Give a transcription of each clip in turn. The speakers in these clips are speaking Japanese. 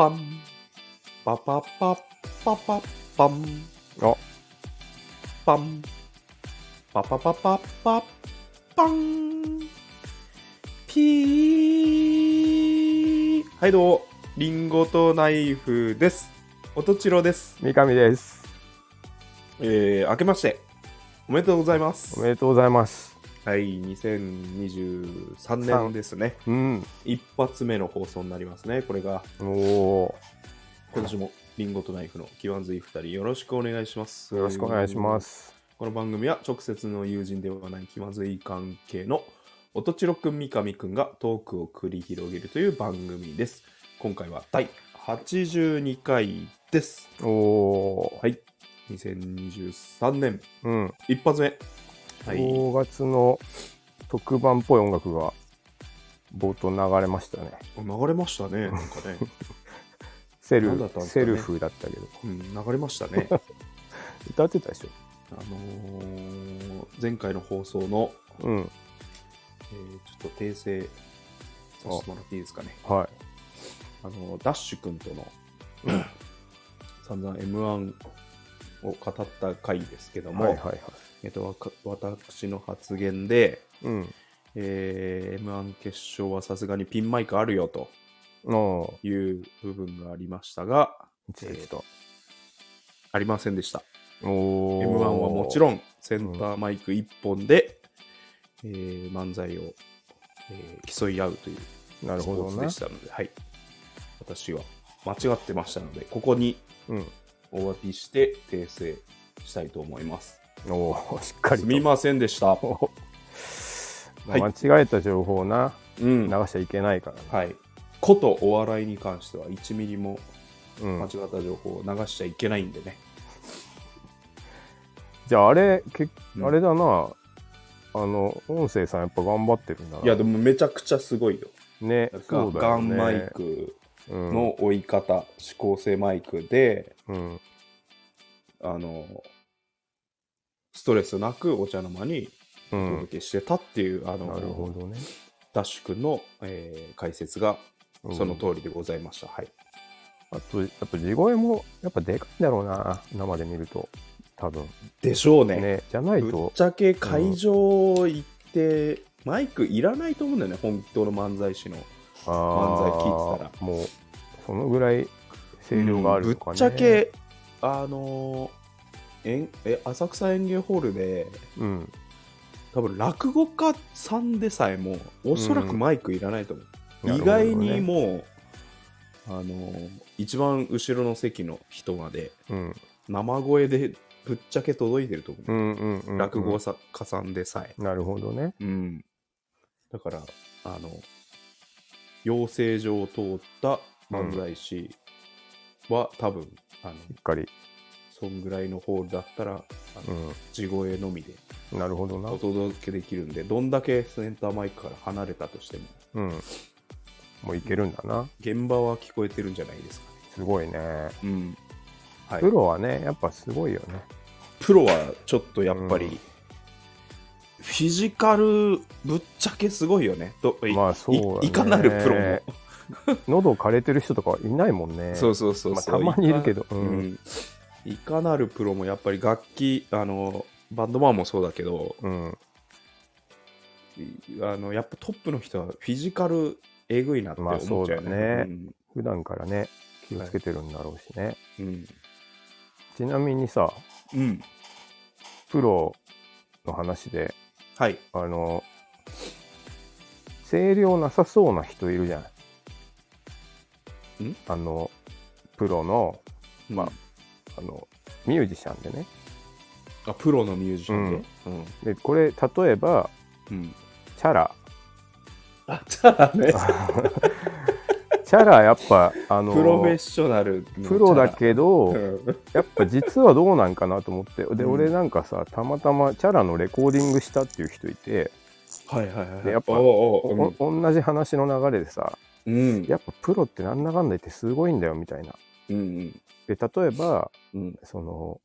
パンパパパパパパンあパンパパパパパパンピーはいどうもリンゴとナイフですおとちろです三上です。えー、明けましておめでとうございますおめでとうございます。はい2023年ですねうん。一発目の放送になりますねこれがおお今年もリンゴとナイフの気まずい2人よろしくお願いしますー。よろしくお願いします。この番組は直接の友人ではない気まずい関係の音千代くん三上くんがトークを繰り広げるという番組です今回は第82回ですおおー。はい2023年うん。一発目はい5月の特番っぽい音楽が冒頭流れましたね。流れましたねなんかね、セルねセルフだったけど。うん、流れましたね 歌ってたでしょ？あのー前回の放送の、うん。えーちょっと訂正させてもらっていいですかねはい。あのダッシュ君との散々 M1 を語った回ですけども、はいはいはい。えっと、私の発言で、うん。えー M1 決勝はさすがにピンマイクあるよとのいう部分がありましたが、えーと。ありませんでした。お M1 はもちん。ろんセンターマイク1本で、えー漫才を、えー競い合うというなるほどねスポーツでし。たので、はい、私は間違ってましたので、ここにうん。お詫びして訂正したいと思います。おお、しっかりと。すみませんでした。間違えた情報をな、うん流しちゃいけないからね。はい。ことお笑いに関しては1ミリもうん間違った情報を流しちゃいけないんでね。じゃああれ、けうんあれだな、あの、音声さんやっぱ頑張ってるんだな。いや、でもめちゃくちゃすごいよ。ね、ガそうだよね。ガンマイクうんの追い方、指向性マイクで、うん。あの、ストレスなくお茶の間におうん。届けしてたっていう、あの、なるほどね。ダッシュ君の、えー解説がうんその通りでございました。はい。あと、やっぱ地声もやっぱでかいんだろうな、生で見ると。多分。でしょうね。ね、じゃないぶっと、ちゃけ会場行って、マイクいらないと思うんだよね、本当の漫才師の。あ漫才聞いてたら。もう、そのぐらい声量があるとかね。ぶっちゃけ、あのーえんえ浅草園芸ホールで、うん。多分落語家さんでさえも、おそらくマイクいらないと思う。意なるほどね外にもう、あのー一番後ろの席の人まで、うん。生声でぶっちゃけ届いてると思う。うんうんうん。落語家さんでさえ。なるほどね。うん。だから、あの、養成所を通った漫才師は、多分、あの、しっかり。そんぐらいのホールだったら、あうの地声のみでん。なるほどなお。届けできるんで、どんだけセンターマイクから離れたとしても、うん。もういけるんだな。現場は聞こえてるんじゃないですかね。すごいね。うん。はいプ。ロはね、やっぱすごいよね。プロはちょっとやっぱり、うんフィジカルぶっちゃけすごいよね。どいまあそうだねいいかなるプロも。喉枯れてる人とかいないもんね。そうそうそうまあ、そう、たまにいるけど。ううん。ん、いかなるプロもやっぱり楽器あのバンドマンもそうだけどうん。いあのやっぱトップの人はフィジカルえぐいなって思っちゃうよまあそうだね。ね普段からね、気をつけてるんだろうしね。うんちなみにさ、うんうんプロの話で、はい。あの、声量なさそうな人いるじゃん。ん？あの、プロの、まああの、ミュージシャンでね。あプロのミュージシャンで、うん。で、これ、例えば、うん。チャラ。あじゃあね チャラ、やっぱ、あの、プロフェッショナルのプロだけど、うん。やっぱ実はどうなんかなと思って。で、うん。俺なんかさたまたまチャラのレコーディングしたっていう人いて、はいはいはいでやっぱおうおうおお同じ話の流れでさうん。やっぱプロってなんだかんだ言ってすごいんだよみたいな。うんうん。で例えばうん。その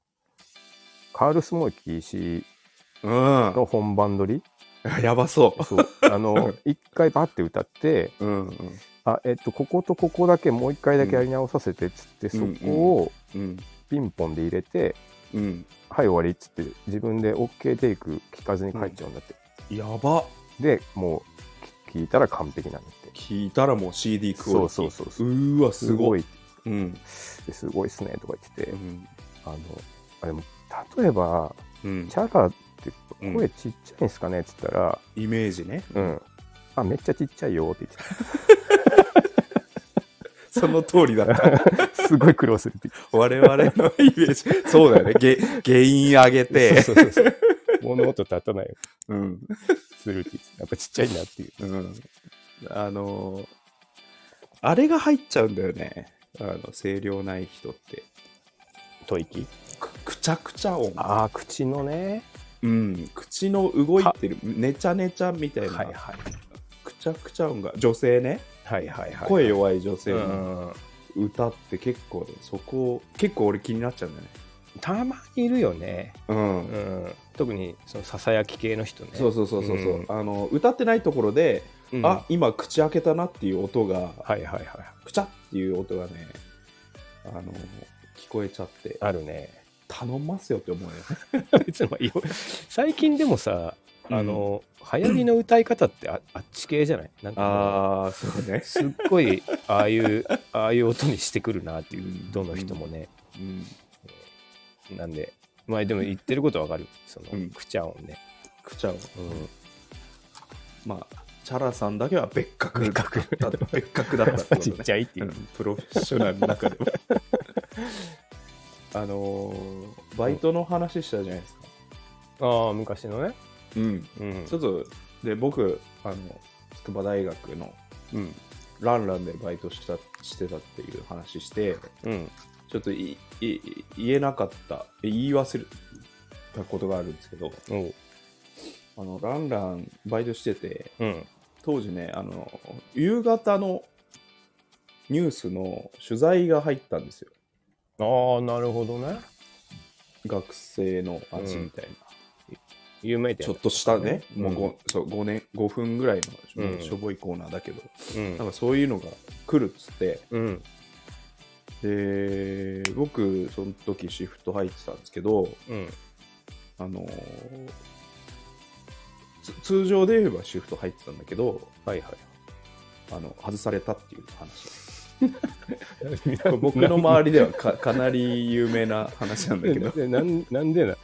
カール・スモーキー氏うん。の本番撮り？やばそそう。あの一回バッて歌ってううんうんあ、えっと、こことここだけもう一回だけやり直させてっつって、うんそこをうん。ピンポンで入れて、うん。はい、終わりっつって、自分で OK テイク聞かずに帰っちゃうんだって。やば。で、もう、き聞いたら完璧なんだって。聞いたらもう CD クオリティ。そうそうそうそうーわ、すごい。い。うん。ですごいっすね、とか言ってて、うん。あの、あでも、例えば、うんチ。ャラって声ちっちゃいんすかねっつったら、イメージね。うん。あ、めっちゃちっちゃいよって言って その通りだった。た。すごい苦労するって我々のイメージ。そうだよね。ゲ原因上げててた。。そうそうそう。物音立たないようん。するってやっぱちっちゃいなっていう。うん。あのーあれが入っちゃうんだよね。あの、声量ない人って。吐息くくちゃくちゃ音。ああ、口のね。うん。口の動いてる、ねちゃねちゃみたいな、はいはい。くちゃくちゃ音が、女性ね。はいはいはい。声弱い女性うのん。歌って結構ね、そこ、結構俺気になっちゃうんだよね。たまにいるよね。うん。うん。特に、その、ささやき系の人ね。そうそうそうそうそう、うんあの歌ってないところで、うんあ今口開けたなっていう音が、はいはいはい。くちゃっていう音がねあの聞こえちゃってあるね。頼んますよって思うよね別にまあよ最近でもさ、あの、流行りの歌い方ってああっち系じゃない？なんかああそうね。すっごいああいうああいう音にしてくるなっていううん。どの人もね、うん。なんでまあでも言ってることわかるその、うん。くちゃ音ね、くちゃを。うん、まあチャラさんだけは別格。別格。だった別格だったってことちねっちゃいっていう。う、ん。プロフェッショナルの中でも。あのーバイトの話したじゃないですか、ああ昔のねうん、うん。ちょっとで僕あの筑波大学のうん。ランランでバイトしたしてたっていう話してうん。ちょっといい言えなかった言い忘れたことがあるんですけどあのランランバイトしててうん。当時ねあの夕方のニュースの取材が入ったんですよ。ああなるほどね。学生の味みたいな、有名店。ちょっとしたね、うん。もう 5, そう5年5分ぐらいの、うん。しょぼいコーナーだけど。うん。なんかそういうのが来るっつって。うん。で僕その時シフト入ってたんですけどうん。あのーつ通常で言えばシフト入ってたんだけどはいはい。あの外されたっていう話。僕の周りではか かなり有名な話なんだけど。でなんなんでな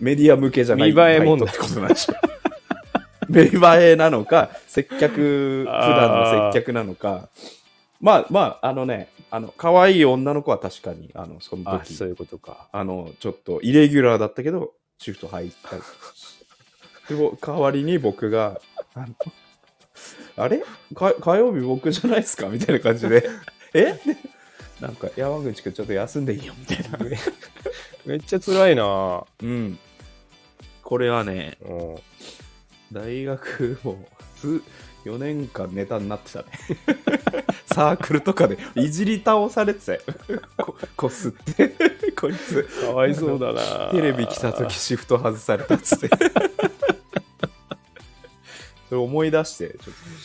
メディア向けじゃない。見栄え問題バイトってことなんでしょメリ栄えなのか接客普段の接客なのか。まあまああのねあの可愛い女の子は確かにあのその時あそういうことか。あの、ちょっとイレギュラーだったけど、シフト入った。り代わりに僕が、あのあれ？か火曜日僕じゃないですか？みたいな感じで、え？なんか山口くんちょっと休んでいいよみたいな。めっちゃ辛いな。うん。これはね、うん大学もず4年間ネタになってたね。サークルとかでいじり倒されてたよ。ここすって。こいつ。かわいそうだなテレビ来た時シフト外されたっつって。それ思い出して、ちょっ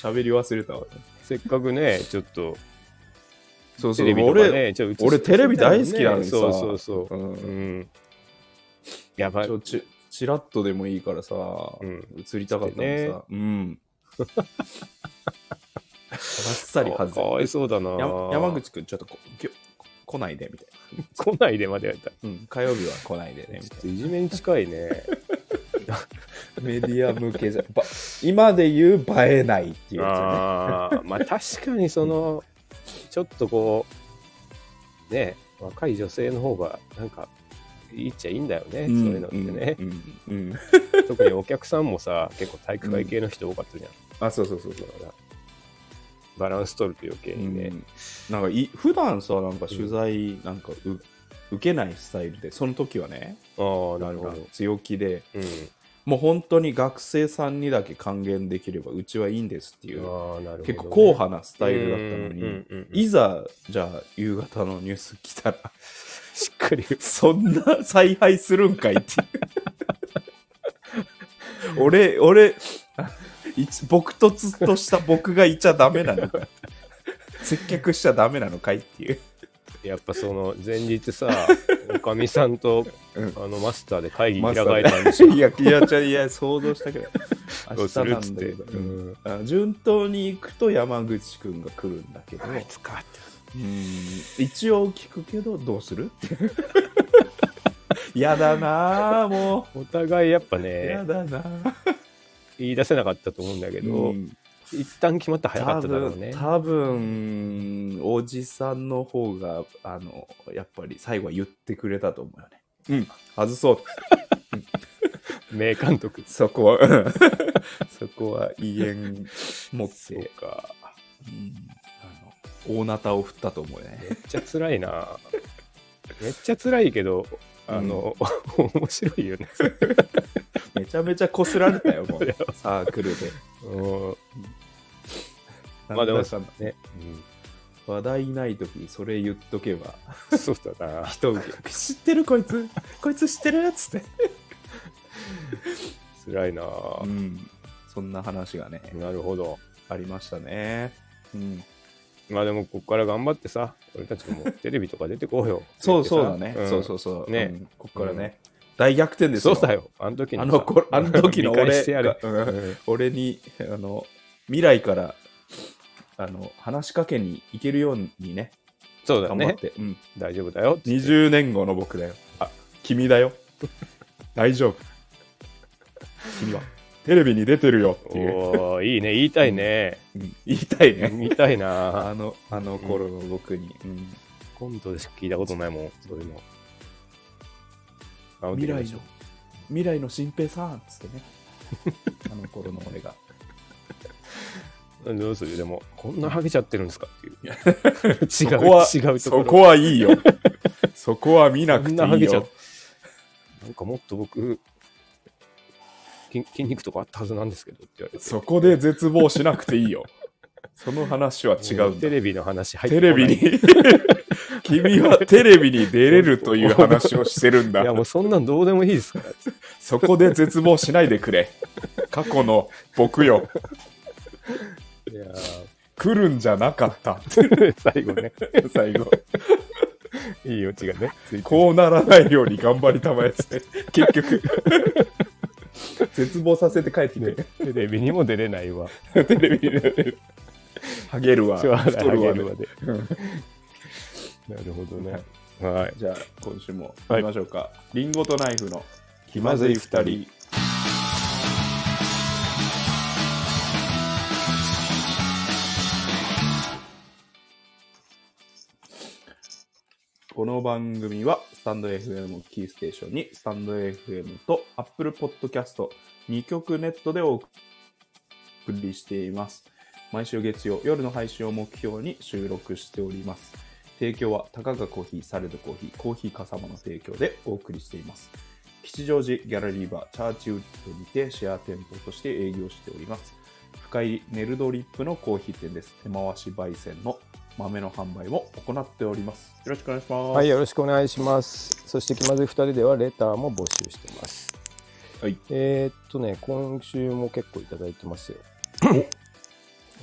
と喋り忘れたわ。せっかくねちょっとそうそう、テレビとか俺、ねちょっと映し俺テレビ大好きなのにさそうそうそううんうんやばいちょちちらっとでもいいからさ、うん。映りたかったのさ、うん。バッサリ外かわいそうだな。や山口くん、ちょっとこきょ来ないで、みたい 来ないでまでやったな。うん、火曜日は来ないでね、みちょたいっといじめに近いね。な。メディア向けじゃ、ば今で言う映えないっていうやあー。まあ確かにそのちょっとこうね若い女性の方がなんかいいっちゃいいんだよね、つね。そういうのってね、うん。うんうん。特にお客さんもさ結構体育会系の人多かったじゃん、あ、そうそうそうそう。バランス取ると余計にね、うん。なんかい普段さなんか取材なんかう、受けないスタイルでその時はねああなるほど、強気でうん、もう本当に学生さんにだけ還元できればうちはいいんですっていうね、結構硬派なスタイルだったのに、うんうんうんうん。いざじゃあ夕方のニュース来たらしっかりそんな采配するんかいって。いう俺俺あ一朴突とした僕がいちゃダメなのか。接客しちゃダメなのかいっていう、やっぱその前日さ、おかみさんとうん。あのマスターで会議開かれたんでしょ。いやいやいや想像したけど。どうするっつって。明日なんだけど。うん。あ順当に行くと山口くんが来るんだけど、あいつかって。うん。一応聞くけどどうする？っ てやだなあもお互いやっぱうやね、だなあ。言い出せなかったと思うんだけど、うん。一旦決まったら早か多っただろうね。分多分おじさんの方があのやっぱり最後は言ってくれたと思うよね。うん。外そう。名監督。そこは。う んそこは威厳持っそうてか。うん大なたを振ったと思うよね。めっちゃ辛いな。めっちゃ辛いけど、あの、面白いよね。めちゃめちゃこすられたよもう。サークルで。うん。まあでもなんだかん。話題ない時にそれ言っとけば。うん、そうだな。人受け。知ってるこいつ？こいつ知ってるっつって。辛いな。うん。そんな話がね。なるほど。ありましたね。うんまあでも、ここから頑張ってさ、俺たちもテレビとか出てこうよ。そうそうだね、ん。そうそうそう。ね。うん。こっからね、大逆転ですよ。そうだよ。あの時にさ。あの頃あの時の 俺俺にあの未来からあの話しかけに行けるようにね。そうだね。頑張って、うん、大丈夫だよ。20年後の僕だよ。あ君だよ。大丈夫。君はテレビに出てるよっていう、おーいいね。言いたいね。うん言いたいね言いたいな。あのあの頃の僕に、うんコントでしか聞いたことないもん、そういうの。あ未来の未来の新平さんっつってね あの頃の俺がどうする？でも、こんなハゲちゃってるんですかっていう。違そこはう、違うところ。そこはいいよそこは見なくていいよなんかもっと僕、筋筋肉とかあったはずなんですけどって言われて。そこで絶望しなくていいよ。その話は違う。テレビの話入ってテレビに。君はテレビに出れるという話をしてるんだ。いやもうそんなんどうでもいいですから。そこで絶望しないでくれ。過去の僕よ。いや来るんじゃなかった。ー最後ね、最後。いいオチがね、こうならないように頑張りたまえって。結局絶望させて帰ってくる、テレビにも出れないわ。テレビに出る。ハゲるわ。太るわ。ハゲるわで。うん。なるほどね。はい。じゃあ今週も行きましょうか、リンゴとナイフの気まずい二人この番組はスタンド FM キーステーションにスタンド FM と Apple Podcast 2曲ネットでお送りしています。毎週月曜夜の配信を目標に収録しております。提供はたかがコーヒーサレドコーヒーコーヒーかさまの提供でお送りしています。吉祥寺ギャラリーバーチャーチウッドにてシェア店舗として営業しております。深入りネルドリップのコーヒー店です。手回し焙煎の豆の販売も行っておりますよろしくお願いしますはい、よろしくお願いします。そして気まずい2人ではレターも募集してます。はいえーっとね、今週も結構いただいてますよ。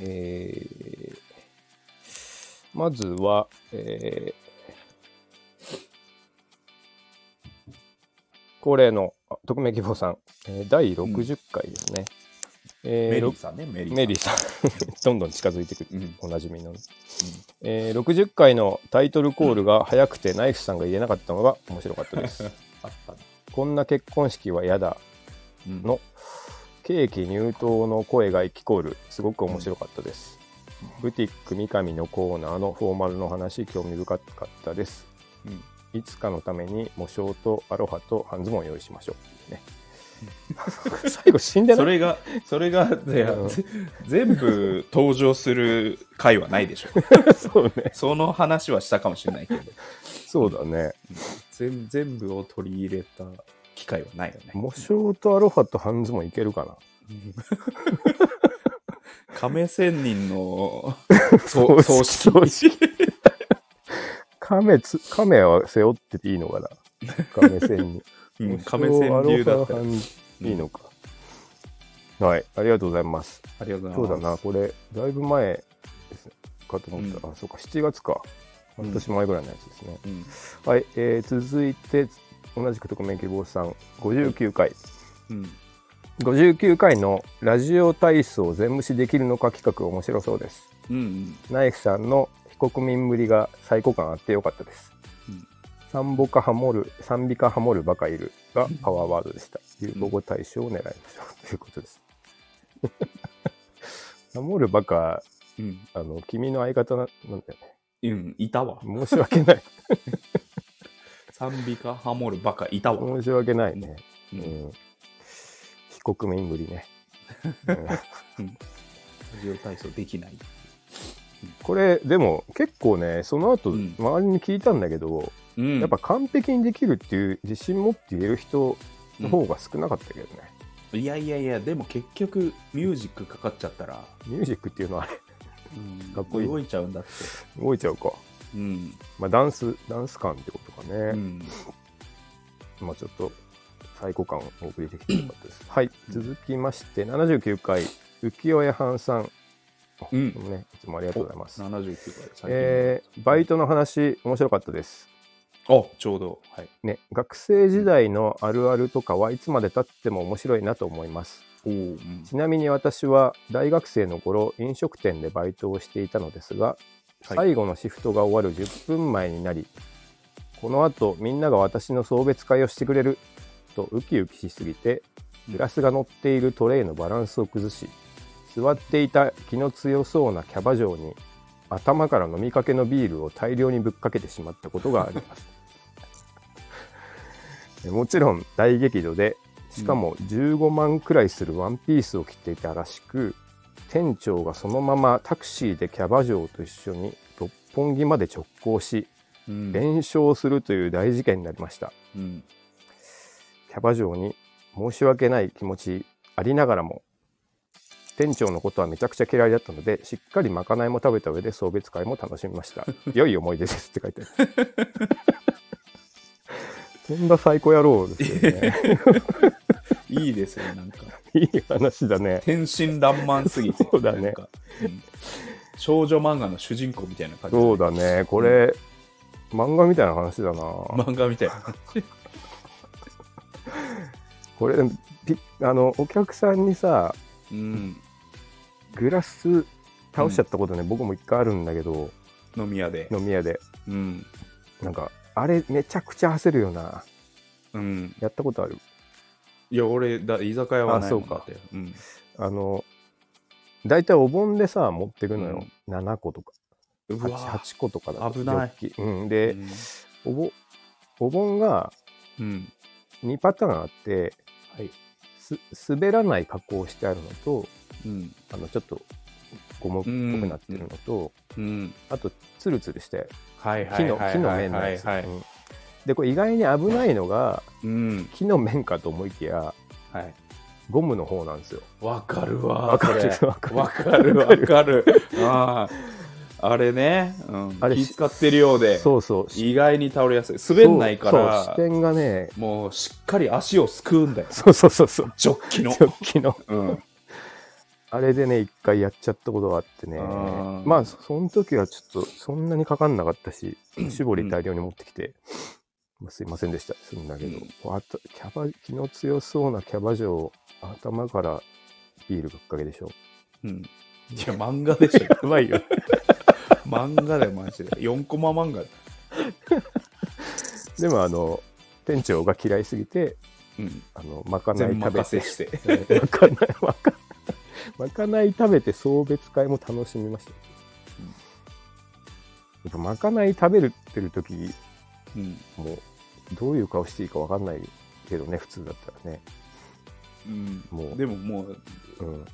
えーまずは、えー恒例のあ匿名希望さん、えー第60回ですね。えーメリろーさんねメリーさん。ーさん。どんどん近づいてくる、うん。おなじみの、えー60回のタイトルコールが早くてナイフさんが言えなかったのが面白かったです。こんな結婚式は嫌だ。うん。の。ケーキ入刀の声が聞こえるすごく面白かったです、ブティック三上のコーナーのフォーマルの話興味深かったです。うん。いつかのために模章とアロハと半ズボンを用意しましょう、ね、最後死んでない？それがそれがいやうん。ぜ全部登場する回はないでしょ。そうね。その話はしたかもしれないけど。そうだね。全全部を取り入れた機会はないよね。模章とアロハと半ズボンいけるかな？亀仙人の そう葬式。葬式。亀つ亀は背負ってていいのかな？亀仙人うん亀仙流だったらいいのか、はい、ありがとうございます。ありがとうそうだございます。な、これ、だいぶ前ですかと思った。あ、そうか、7月か。半年前ぐらいのやつですね。うん。はい、えー続いて、同じく匿名希望さん、59回。うん。59回のラジオ体操全無視できるのか企画面白そうです。うんうん。ナイフさんの非国民ぶりが最高感あってよかったです。うん三ボカハモる、三ビカハモるバカいるがパワーワードでした。流行語大賞を狙いましょう。ということです。ハモるバカ、うん。あの、君の相方ななんだようん、いたわ。ね。申し訳ない。賛美歌ハモるバカいたわ。申し訳ないね。う。うんん。非国民ぶりね。うんラジオ体操できない。これ、でも結構ね、その後、うん周りに聞いたんだけど、うん。やっぱ完璧にできるっていう自信持って言える人の方が少なかったけどね。いやいやいや、でも結局、ミュージックかかっちゃったら、ミュージックっていうのはあれ、かっこいい動いちゃうんだって。動いちゃうか。うん。まあ、ダンス、ダンス感ってことかね。うん。まあ、ちょっと、最高感をお送りできてよかったです。はい。続きまして、79回、浮世絵藩さん。うんね、いつもありがとうございます。79回。えーバイトの話、面白かったです。あ、ちょうど。はい。ね、学生時代のあるあるとかはいつまでたっても面白いなと思います。おお、うんちなみに私は大学生の頃飲食店でバイトをしていたのですが、はい最後のシフトが終わる10分前になりこのあとみんなが私の送別会をしてくれるとウキウキしすぎてグラスが乗っているトレイのバランスを崩し座っていた気の強そうなキャバ嬢に頭から飲みかけのビールを大量にぶっかけてしまったことがあります。もちろん大激怒でしかも15万くらいするワンピースを着ていたらしく店長がそのままタクシーでキャバ嬢と一緒に六本木まで直行しうん。連勝するという大事件になりました。うん。キャバ嬢に申し訳ない気持ちありながらも店長のことはめちゃくちゃ嫌いだったのでしっかりまかないも食べた上で送別会も楽しみました。良い思い出ですって書いてある。とんだ最高野郎ですよね。いいですね、なんか。いい話だね。天真爛漫すぎて。そうだね。うん。少女漫画の主人公みたいな感じ。そうだね。これ、漫画みたいな話だな。漫画みたいな。感じ。これピあのお客さんにさうん。グラス倒しちゃったことね、僕も一回あるんだけど飲み屋で。飲み屋でうん。なんかあれめちゃくちゃ焦るよなうん。やったことあるいや、俺、だ居酒屋はないもんあそうかだって。うん。あの大体お盆でさ持ってくのよ、7個とかう 8, わ8個とかだと危ないうん、うで、んおぼお盆がうん。2パターンあってはい。す滑らない加工してあるのとうん。あのちょっとゴムっぽくなってるのと、うん。あとツルツルしてはいは木の木のはい面のやつ、はいはい。うんでこれ意外に危ないのがうん。木の面かと思いきやはい。ゴムの方なんですよわかるわ。わかるこれわかるわかるわかる。ああ。あれね。うん。あれ気使ってるようで。そうそう意外に倒れやすい。滑んないから視、点がねもうしっかり足をすくうんだよ。そうそうそうそうジョッキの。ジョッキのうん。あれでね一回やっちゃったことがあってねまあそその時はちょっとそんなにかかんなかったし絞り大量に持ってきて、まあ、すいませんでしたすんだけど、あとキャバ気の強そうなキャバ嬢頭からビールぶっかけでしょうん。いや、漫画でしょ。うまいよ 漫画だよ、マジで。4コマ漫画。でもあの店長が嫌いすぎてうん。あのまかない全食べて任せして。うんまかないまかまかない食べて送別会も楽しみましたよ、うんやっぱまかない食べるってる時うん。もうどういう顔していいか分かんないけどね普通だったらねうん。もうでももう、うん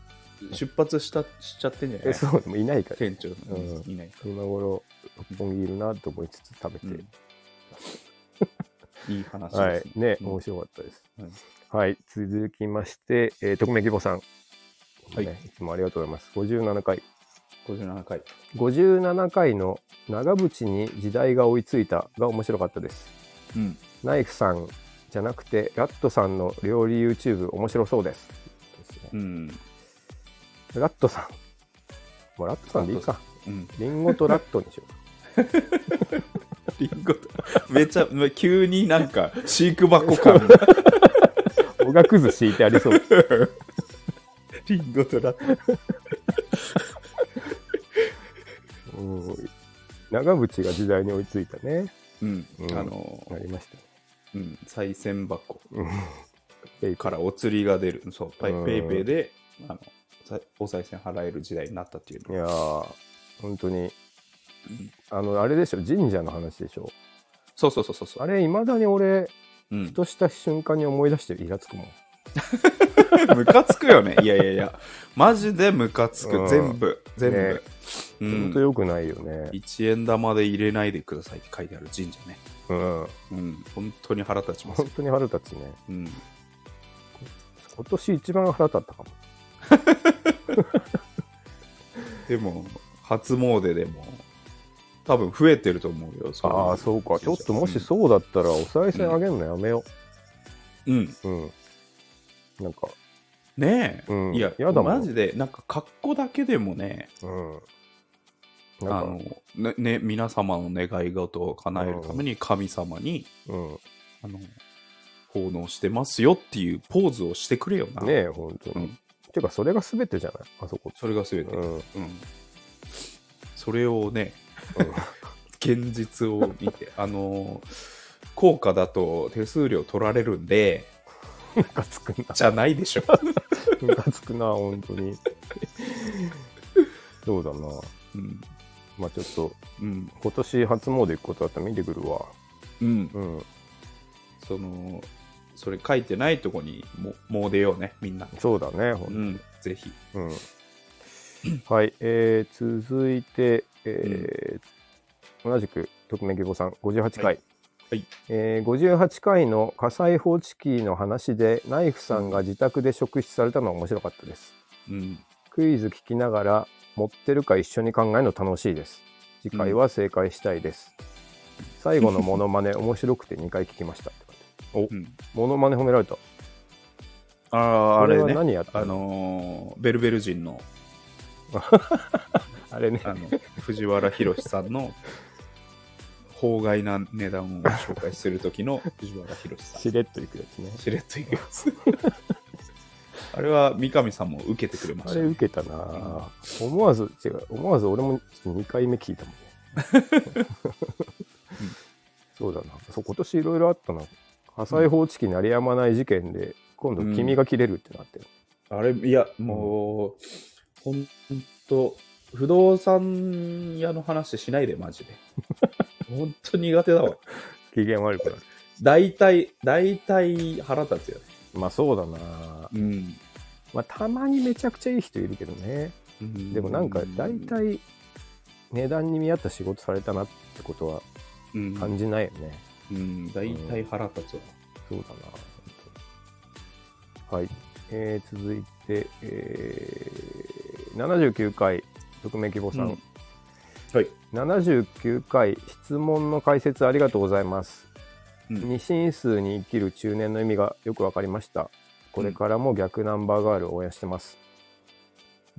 出発したしちゃってんじゃない？えそうでもいないから。店長、うん。いない。か今頃六本木いるなと思いつつ食べて、うん。いい話です、はい。ねうん。面白かったです、はい。はい。続きまして、えー、匿名希望さん、はい。ねいつもありがとうございます。57回。57回。57回の長渕に時代が追いついたが面白かったです。うん。ナイフさんじゃなくてラットさんの料理 YouTube 面白そうですです。うん。ラットさん。もうラットさんでいいか。うん。リンゴとラットにしよリンゴと、めちゃ、急になんか、飼育箱感。う。おがくず敷いてありそう。リンゴとラット。うん長渕が時代に追いついたね。うん。うんあのな、りましたね。うん。賽銭箱からお釣りが出る。そう、ペイペイで、あの、さお賽銭払える時代になったっていうの。いやー、本当に、うんあの、あれでしょ、神社の話でしょ。そうそうそうそうそう。あれ、いまだに俺、うんふ。とした瞬間に思い出してイラつくもん。ムカつくよね。いやいやいや。マジでムカつく。うん全部。全部。ねう本当ん。良くないよね。1円玉で入れないでくださいって書いてある神社ね。うん。うん。本当に腹立ちます本。当に腹立つね。うん。今年一番腹立ったかも。でも、初詣でも、多分増えてると思うよ。ああ、そうか。ちょっともしうそうだったら、お賽銭あげるのやめよん。うん。う。うん。なんか、ねえ。うんいや、やだもんマジで、なんか格好だけでもね、うん。あなんか、の、ね、ね、皆様の願い事を叶えるために神様に、うん。あの、奉納してますよっていうポーズをしてくれよな。ねえ、本当に。うん。てか、それが全てじゃない？あそこ。それが全て。ううん。ん。それをね、うん 現実を見て、あの、効果だと手数料取られるんで、ムカつくな。じゃないでしょ。ムカつくな、本当に。そうだな。うん。まあちょっと、うん。今年初詣行くことだったら見てくるわ。うん。うん。その、それ書いてないとこにも、もう出ようね、みんな。そうだね、ほうんん。ぜひ。うん。はい、えー、続いて、えー同じく匿名希望さん58回、はいはいえー58回の火災報知器の話でナイフさんが自宅で職質されたのは面白かったですうん。クイズ聞きながら持ってるか一緒に考えるの楽しいです次回は正解したいです、最後のモノマネ面白くて2回聞きましたって書いてうん、モノマネ褒められた。ああ、あこれね。あ何やった？ののーベルベル人の、あれね。あの、藤原宏さんの、法外な値段を紹介する時の藤原宏さん。しれっといくやつね。しれっといくやつ。あれは三上さんも受けてくれまあした、ね。れ受けたな、思わず違う思わず俺も2回目聞いたもんね、そうだな。そう今年いろいろあったな火災報知器鳴りやまない事件で今度君が切れるってなって。る、あれ、いや、もう、ほんと、不動産屋の話しないで、マジで。ほんと苦手だわ。機嫌悪くなる。大体、大体腹立つよね。まあそうだな。うん。まあたまにめちゃくちゃいい人いるけどね。でもなんか大体値段に見合った仕事されたなってことはうん、感じないよね、うん、大体腹立つわ。そうだな本当はい、えー続いて、えー79回匿名希望さん、うん。はい。79回質問の解説ありがとうございます、うん。二進数に生きる中年の意味がよくわかりました。これからも逆ナンバーガールを応援してます、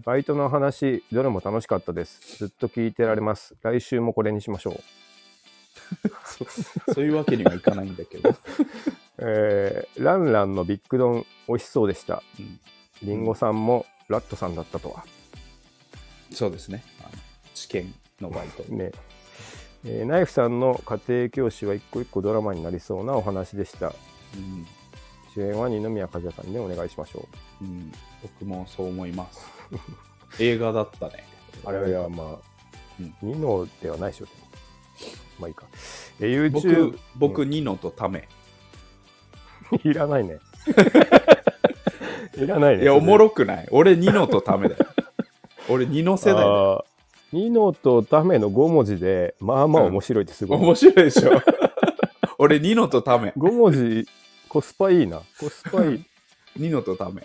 バイトの話どれも楽しかったです。ずっと聞いてられます。来週もこれにしましょうそそういうわけにはいかないんだけど。えーランランのビッグ丼美味しそうでした。うん。リンゴさんもラットさんだったとは。そうですね。あの試験のバイト。ね、えーナイフさんの家庭教師は一個一個ドラマになりそうなお話でした。うん。主演は二宮和也さんでお願いしましょう。ん、僕もそう思います。映画だったね。うあれはまあ、うん。ニノではないでしょまあいいか、えー、YouTube 僕、僕、ニノとタメ。いらないね いらないねいや、おもろくない俺、ニノとタメだよ。俺、ニノ世代だよ。ニノとタメの5文字でまあまあ面白いってすごい、面白いでしょ 俺、ニノとタメ。5文字コスパいいなコスパいい ニノとタメ。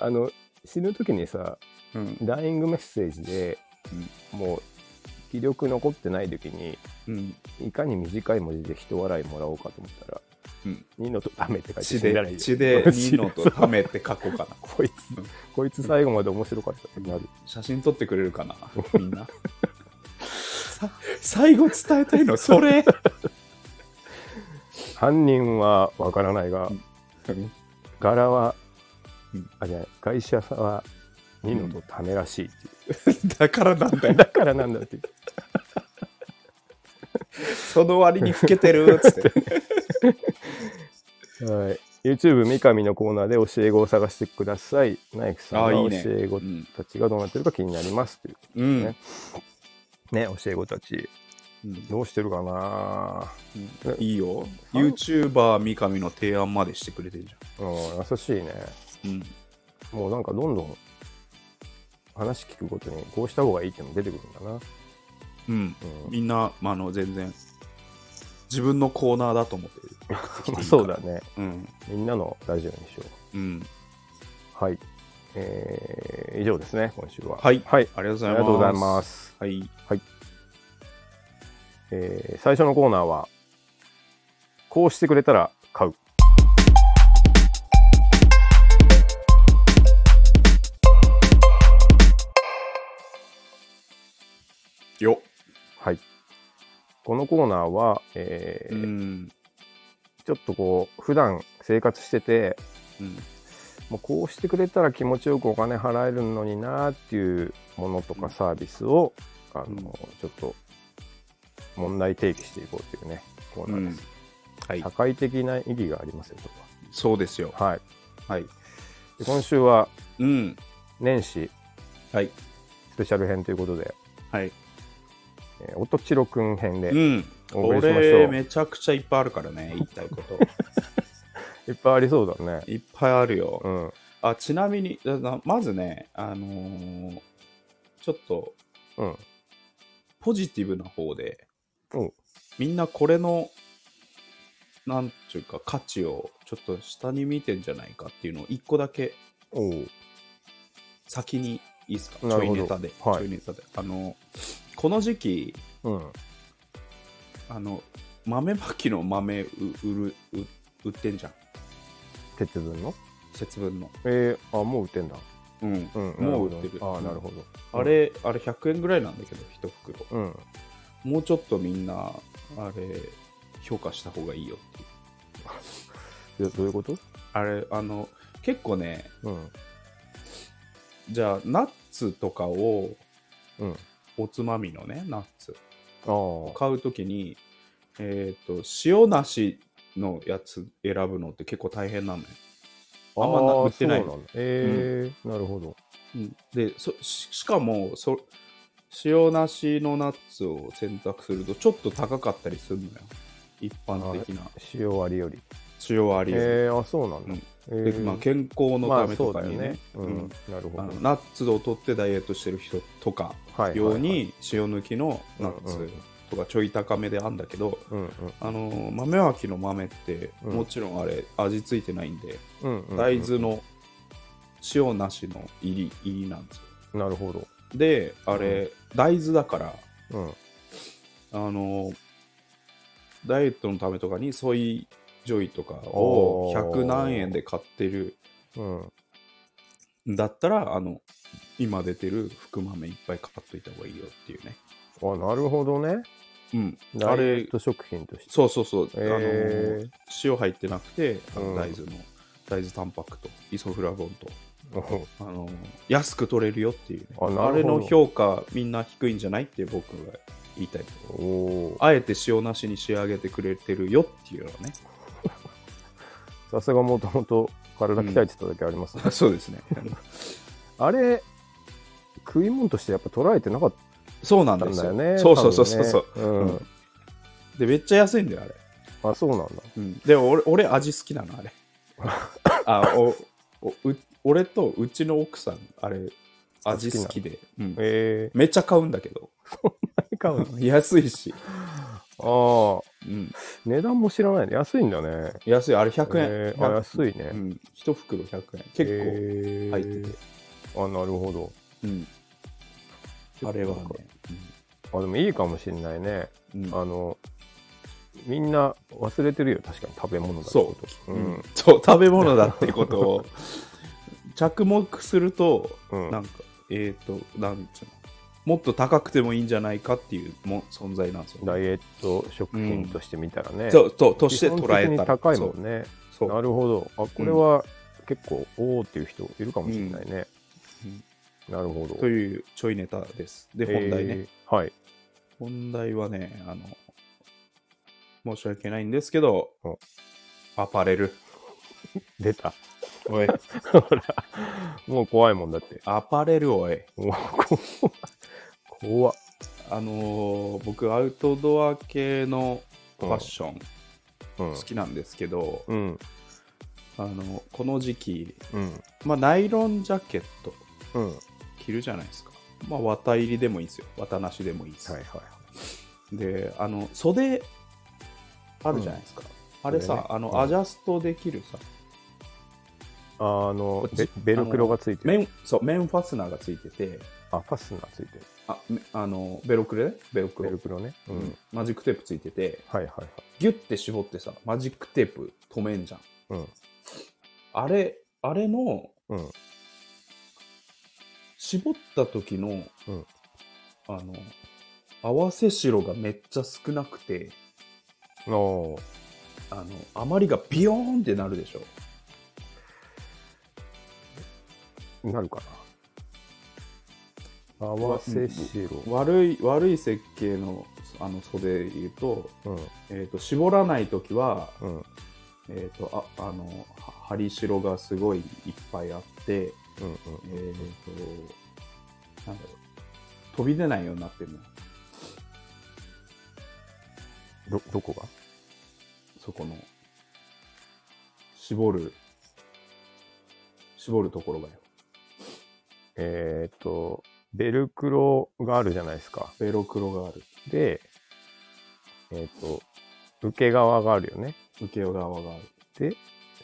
あの死ぬ時にさうん。ダイイングメッセージで、もう気力残ってない時にうん。いかに短い文字で人笑いもらおうかと思ったらうん。ニノとためって書いて血死んだらい血でニノとためって書こうかな。こいつ。うんこいつ最後まで面白かったってなる。写真撮ってくれるかな みんな。さ最後伝えたいのそれ。犯人はわからないが柄は、うん。あじゃ会社はニノとためらしいっていう、だからなんだよ。だからなんだっていう。その割に老けてるっつって。はい、YouTube 三上のコーナーで教え子を探してください。ナイフさん教え子うんたちがどうなってるか気になりますという。うん。ねね、教え子たち、うん。どうしてるかな？うん。いいよ。YouTuber 三上の提案までしてくれてんじうん、優しいね。ゃん、うん、もうなんかどんどん話聞くごとにこうした方がいいっていうの出てくるんだな。うん、うんみんな、まあ、あの全然自分のコーナーだと思ってる そうだね。うんみんなのラジオにしようんう。はい。えー、以上ですね、今週は。はいはい。ありがとうございますありがとうございます。はいえー最初のコーナーは、こうしてくれたら買う。よ。はい。このコーナーは、えーうん。ちょっとこう、普段生活してて、うん。もうこうしてくれたら気持ちよくお金払えるのになっていうものとかサービスを、あの、うん。ちょっと問題提起していこうというね、コーナーです。はい。社会的な意義がありますよ、こそうですよ。れは。はい。はい。で今週はうん。年始。はい。スペシャル編ということで、はいえー、おとちろくん編でうん。お送りしましょう。俺めちゃくちゃいっぱいあるからね 言いたいこと。いっぱいありそうだね。いっぱいあるよ、うん。あちなみにまずねあのーちょっとうん。ポジティブな方でおう。みんなこれのなんちゅうか価値をちょっと下に見てんじゃないかっていうのを一個だけ先にいいですか？ちょいネタで、はい。ちょいネタで。あのこの時期うん。あの豆まきの豆う売るう売ってんじゃん鉄分の？節分のえー、あ、もう売ってんだ。うんうん。もう売ってるああ、なるほど。あれ、あれ100円ぐらいなんだけど一袋うん。もうちょっとみんなあれ評価した方がいいよっていう どどういうこと？あれあの結構ねうん。じゃあナッツとかをうん。おつまみのねナッツ。ああ。買うときにえっ、と塩なしのやつ選ぶのって結構大変なのよ、あんま売ってないなえー。なるほど。うん、でそししかもそ塩なしのナッツを選択するとちょっと高かったりするのよ。一般的な。塩割りより。塩割りより。えー、あ、そうなんだ。うん。えーでまあ、健康のためとかにね。なるほど。ナッツを取ってダイエットしてる人とかはいはいはい。用に塩抜きのナッツとかちょい高めであんだけど、あの豆まきの豆ってうん。もちろんあれ味付いてないんで、大豆の塩なしの入り入りなんですよ。なるほど。であれ、大豆だからうん。あのダイエットのためとかにソイジョイとかをおー100何円で買ってるうん。んだったらあの今出てる福豆いっぱい買っといた方がいいよっていうね。あ、なるほどね。うん。あれ食品として。そうそうそう、えー。あの塩入ってなくてあのうん。大豆の、大豆タンパクとイソフラボンとおあの安く取れるよっていうね。ああれの評価みんな低いんじゃないって僕が言いたい。あえて塩なしに仕上げてくれてるよっていうのはねさすがもともと体鍛えてただけありますね。そうですね。あれ、食い物としてやっぱ捉えてなかっそうなんたですよ。んだよね。そうそうそうそうそう、うん。でめっちゃ安いんだよあれ、うん。あ、そうなんだ。うん、でも俺俺味好きなのあれ。あおおう俺とうちの奥さんあれ味好きで、うん。え。めっちゃ買うんだけど。ー、買うの 安いし、ああ、うん、値段も知らないね。安いんだね。安い。あれ100円、えーあ安いね。うん、1袋100円。結構入ってて、構。あ、なるほど。うん、あれはね、あ、でもいいかもしれないね。うん。うんあの、みんな忘れてるよ。確かに食べ物だってこと。う、うん。そう食べ物だってことを。着目すると、うん。なんかえっ、となんつうの？もっと高くてもいいんじゃないかっていうも存在なんですよ、ダイエット食品として見たらね、そうそうとして捉えたら。高いもんね。なるほど。あこれは結構、おおっていう人いるかもしれないね、うん。なるほど。というちょいネタです。で本題ね、えーはい。本題はねあの申し訳ないんですけどおアパレル。出た。おい。ほら。もう怖いもんだって。アパレルおい。もう怖怖っ。あのー僕アウトドア系のファッションうん。好きなんですけど、うん。あのこの時期、うん。まあ、ナイロンジャケットうん。はい着るじゃないですか、まあ、綿入りでもいいですよ。綿なしでもいいです、はいであの袖あるじゃないですか、あれさ、袖ね。あの、うん。アジャストできるさ。あのベベルクロがついてる。面そう面ファスナーがついててあファスナーついてる。あめあのベロクロねベロクロ。ベルクロね。うん、うん。マジックテープついてて。はいはいはい。ギュッて絞ってさマジックテープ止めんじゃん。うん。あれあれのうん。絞った時の、うん。あの合わせ白がめっちゃ少なくて。おー。あの余りがビヨーンってなるでしょ。なるかな合わせ白悪い悪い設計のあの袖言うと,、うん。えー、と絞らない時は、うん。えー、とああのは針白がすごいいっぱいあって、うんうん。えー、となんだろう飛び出ないようになってるのどどこが？そこの絞る絞るところがよ。えっ、とベルクロがあるじゃないですか。ベロクロがある。でえっ、と受け側があるよね。受け側があで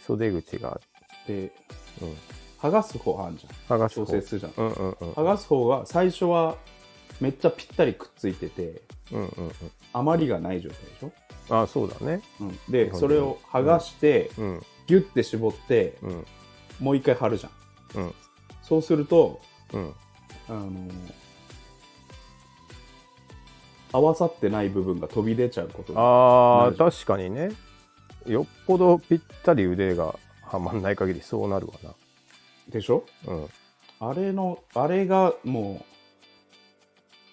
袖口があっるでて、うん、剥がす方あるじゃん。剥がす方。調整するじゃん。うんうんうん剥がす方が最初はめっちゃぴったりくっついててうんうんうん。余りがない状態でしょ、あそうだね。うん、でうんそれを剥がして、うん。ギュッて絞ってうん。もう一回貼るじゃん。うん。そうするとうんあのー合わさってない部分が飛び出ちゃうことがあーなる。じゃん確かにね。よっぽどぴったり腕がはまんない限りそうなるわでしょ？なうん。あれのあれがも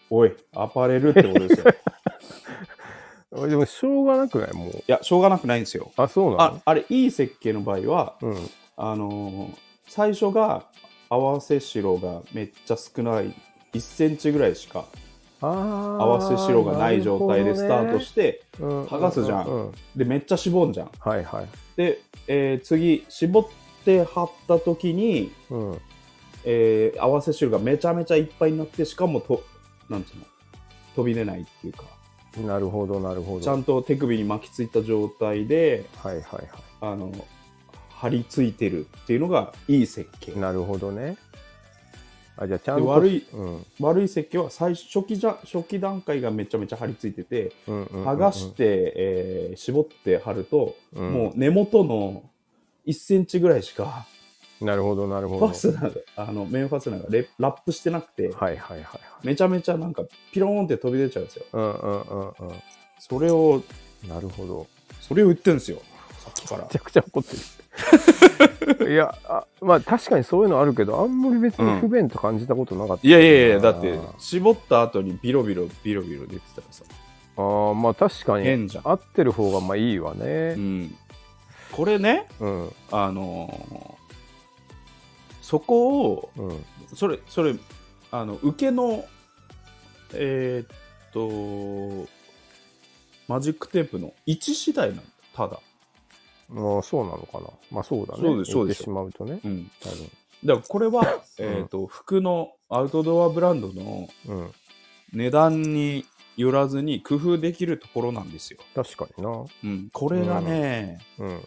うおいアパレルってことですよ。でもしょうがなくない？もう。いやしょうがなくないんですよ。あそうなああれいい設計の場合はのうん。あのー最初が合わせ白がめっちゃ少ない。1センチぐらいしかあ合わせ白がない状態でスタートして、て、うん剥がすじゃん。ううでめっちゃ絞んじゃん。はいはい。で、えー次絞って貼った時に、うん。えー合わせ白がめちゃめちゃいっぱいになってしかもとなんつうの？飛び出ないっていうか。なるほどなるほど。ちゃんと手首に巻きついた状態ではいはいはあの張り付いてるっていうのがいい設計。いなるほどね。あじゃあちゃんと。で悪いうん。悪い設計は最初初期じゃ初期段階がめちゃめちゃ張り付いててうんうんうんうん。剥がして、えー絞って貼ると、うん。もう根元の1センチぐらいしかなるほどなるほど。ファスナーがあのメインファスナーがレラップしてなくて、はいはいはいはい。めちゃめちゃなんかピローンって飛び出ちゃうんですよ。うんうんうんうそれをんなるほど。それを言ってるんですよさっきから。めちゃくちゃ怒ってる。いやあまあ確かにそういうのあるけどあんまり別に不便と感じたことなかった、いやいやいやだってあ絞った後にビロビロビロビロ出てたらさあーまあ確かに変じゃん合ってる方がまあいいわうねんこれねうんあのーそこをうんそれそれあの受けのえーっとマジックテープの位置次第なんだただまあそうなのかな。まあそうだね。そうですそうです。しまうとね。うん。多分。だからこれは、えーっと服のアウトドアブランドのうん。値段によらずに工夫できるところなんですよ、確かにな。うん、これがね、うん。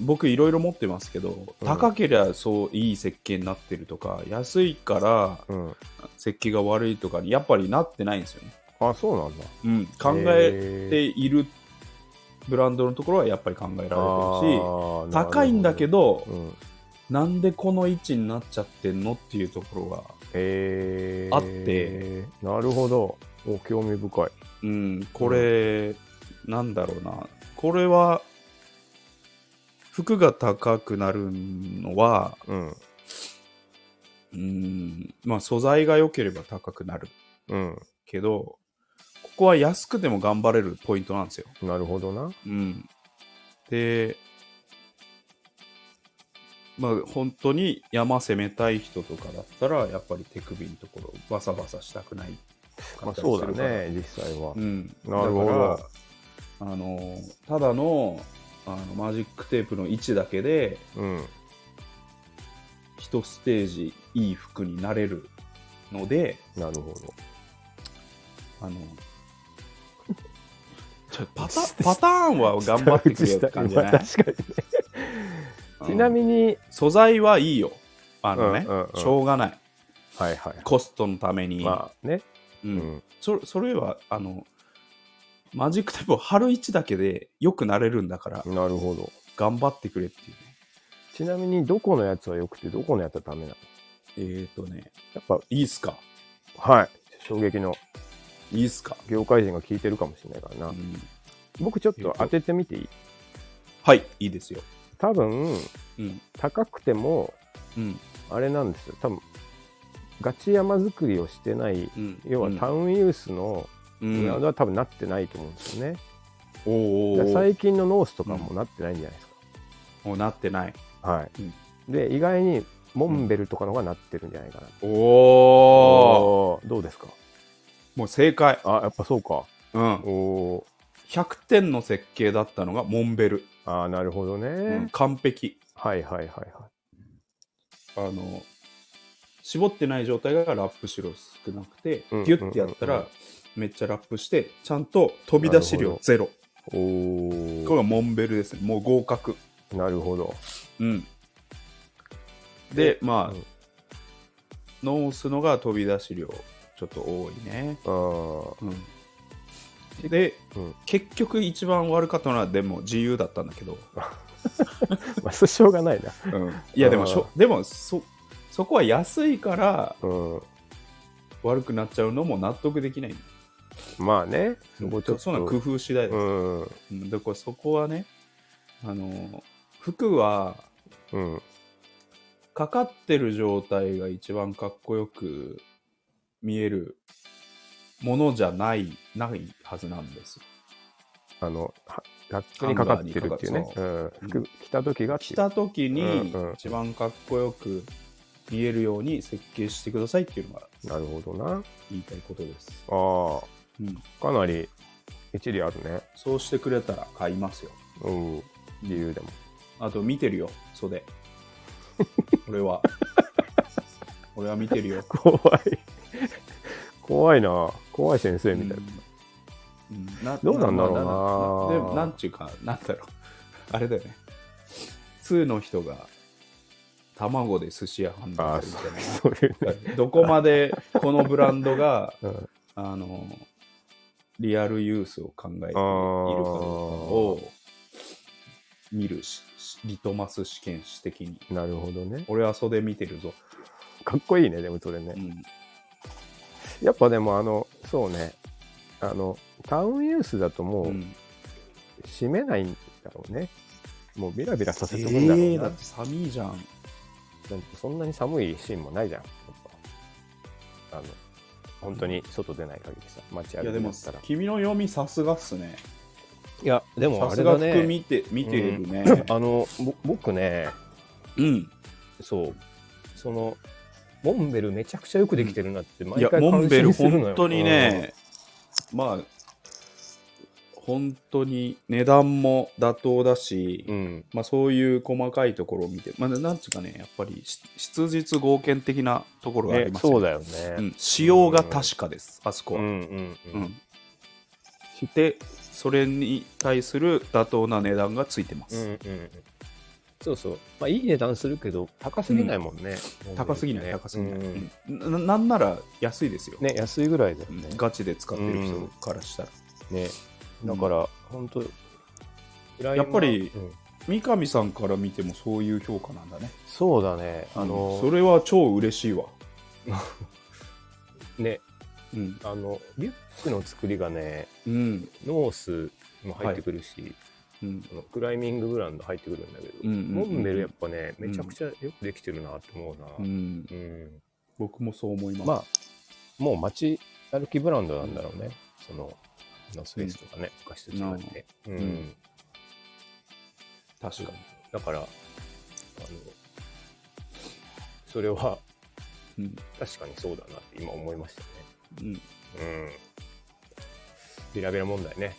僕いろいろ持ってますけど、うん。高ければそういい設計になってるとか安いからうん。設計が悪いとかにやっぱりなってないんですよね。あそうなんだ。うん、考えているブランドのところはやっぱり考えられてるし高いんだけど、どうん、なんでこの位置になっちゃってんのっていうところが、えー、あって。なるほど。お興味深い。うん、これ、なんだろうな。これは服が高くなるのは、うん。うんまあ、素材が良ければ高くなるうん。けどここは安くても頑張れるポイントなんですよ。なるほどな。うん、でまあ本当に山攻めたい人とかだったらやっぱり手首のところバサバサしたくない。まあそうだね実際は、うん、なるほど。あのただのあのマジックテープの位置だけでうん。一ステージいい服になれるのでなるほど。あのパタパターンは頑張ってくれよって感じじゃない？まあ確かに。ねちなみに、素材はいいよ。あのね、うんうんうん。しょうがない。はいはい。コストのために、まあね、ううん。ん、そそれはあのマジックテープを貼る位置だけで良くなれるんだからなるほど。頑張ってくれっていうね。ちなみにどこのやつは良くてどこのやつはダメなの？えっ、ー、とねやっぱいいっすか？はい。衝撃のいいっすか、業界人が聞いてるかもしれないからな、うん。僕ちょっと当ててみていい？はいいいですよ。多分うん。高くてもうん。あれなんですよ。多分ガチ山作りをしてないうん。要はタウンユースのうん。ブランドは多分なってないと思うんですよね、お最近のノースとかもなってないんじゃないですもうなってない。か、はい、うん。で意外にモンベルとかの方がなってるんじゃないかな、おおどうですか？もう正解。あやっぱそうか。うん。おー。100点の設計だったのがモンベル、あーなるほどね、うん完璧。はいはいはいはい。あの絞ってない状態がラップしろ少なくてうんギュッてやったらめっちゃラップしてちゃんと飛び出し量ゼロ。おー。これがモンベルですね。もう合格。なるほど。うん。でまあ、うん。ノースのが飛び出し量ちょっと多いね。うん。で、うん。結局一番悪かったのはでも自由だったんだけど、まあそれしょうがないな。いやでもしあょでもそそこは安いからうん。悪くなっちゃうのも納得できない。まあね。そこちょっとそんな工夫次第です、うん。うん、だからそこはねあの服はうん。かかってる状態が一番かっこよく見えるものじゃないないはずなんですあのはがっつりかかってるっていうね。うん。うん。服着た時が着た時に一番かっこよく見えるように設計してくださいっていうのがなるほどな。言いたいことです、あうん、あかなり一理あるね。そうしてくれたら買いますよ。うん。理由でも。あと見てるよ袖。俺は。俺は見てるよ。怖い怖いな。怖い先生みたいな。うん。などうなんだろうな。でもなんちゅうかなんだろう。あれだよね。2の人が卵で寿司屋判断するみたいな。どこまでこのブランドが うん。あのリアルユースを考えているかどうかを見るしリトマス試験紙的に。なるほどね。俺は袖見てるぞ、かっこいいねでもそれね。うんやっぱでもあのそうね。あのタウンユースだともううん。閉めないんだろうね、もうビラビラさせておくんだろうな、えーだって寒いじゃん。そんなに寒いシーンもないじゃん。あの本当に外出ない限りさ街歩いやでもきだったら。い君の読みさすがっすね。やでもさすがあれだね。服見て見てるね、あのぼ僕ねうん。そう。そのモンベルめちゃくちゃよくできてるなっていや毎回モンベル感心するのよ。本当にね、まあ本当に値段も妥当だし、うん。まあ、そういう細かいところを見て、まあ、なんつうかねやっぱりし質実合憲的なところがありねますよそうだよね、うん、仕様が確かです、あそこは、うんうんううんん。でそれに対する妥当な値段がついてます、うんうんうんそうそう。まあ、いい値段するけど、高すぎないもんね。高すぎない、ね高すぎない、うんうんな。なんなら安いですよ。ね、安いぐらいだよね。ガチで使ってる人からしたら。ね。だから、本当やっぱりうん三上さんから見てもそういう評価なんだね。そうだね。あの、それは超嬉しいわ。ね、うん。あの、リュックの作りがね、うん。ノースも入ってくるし、うん。そのクライミングブランド入ってくるんだけど、うんうんうんモンベルやっぱね、めちゃくちゃよくできてるなと思うな。うん。うん僕もそう思います。まあ、もう街歩きブランドなんだろうね。その、ノースフェイスとかね、昔と違って。うんん確かに。だから、あの、それはうん。確かにそうだなって今思いましたね。うん。うん。ビラビラ問題ね。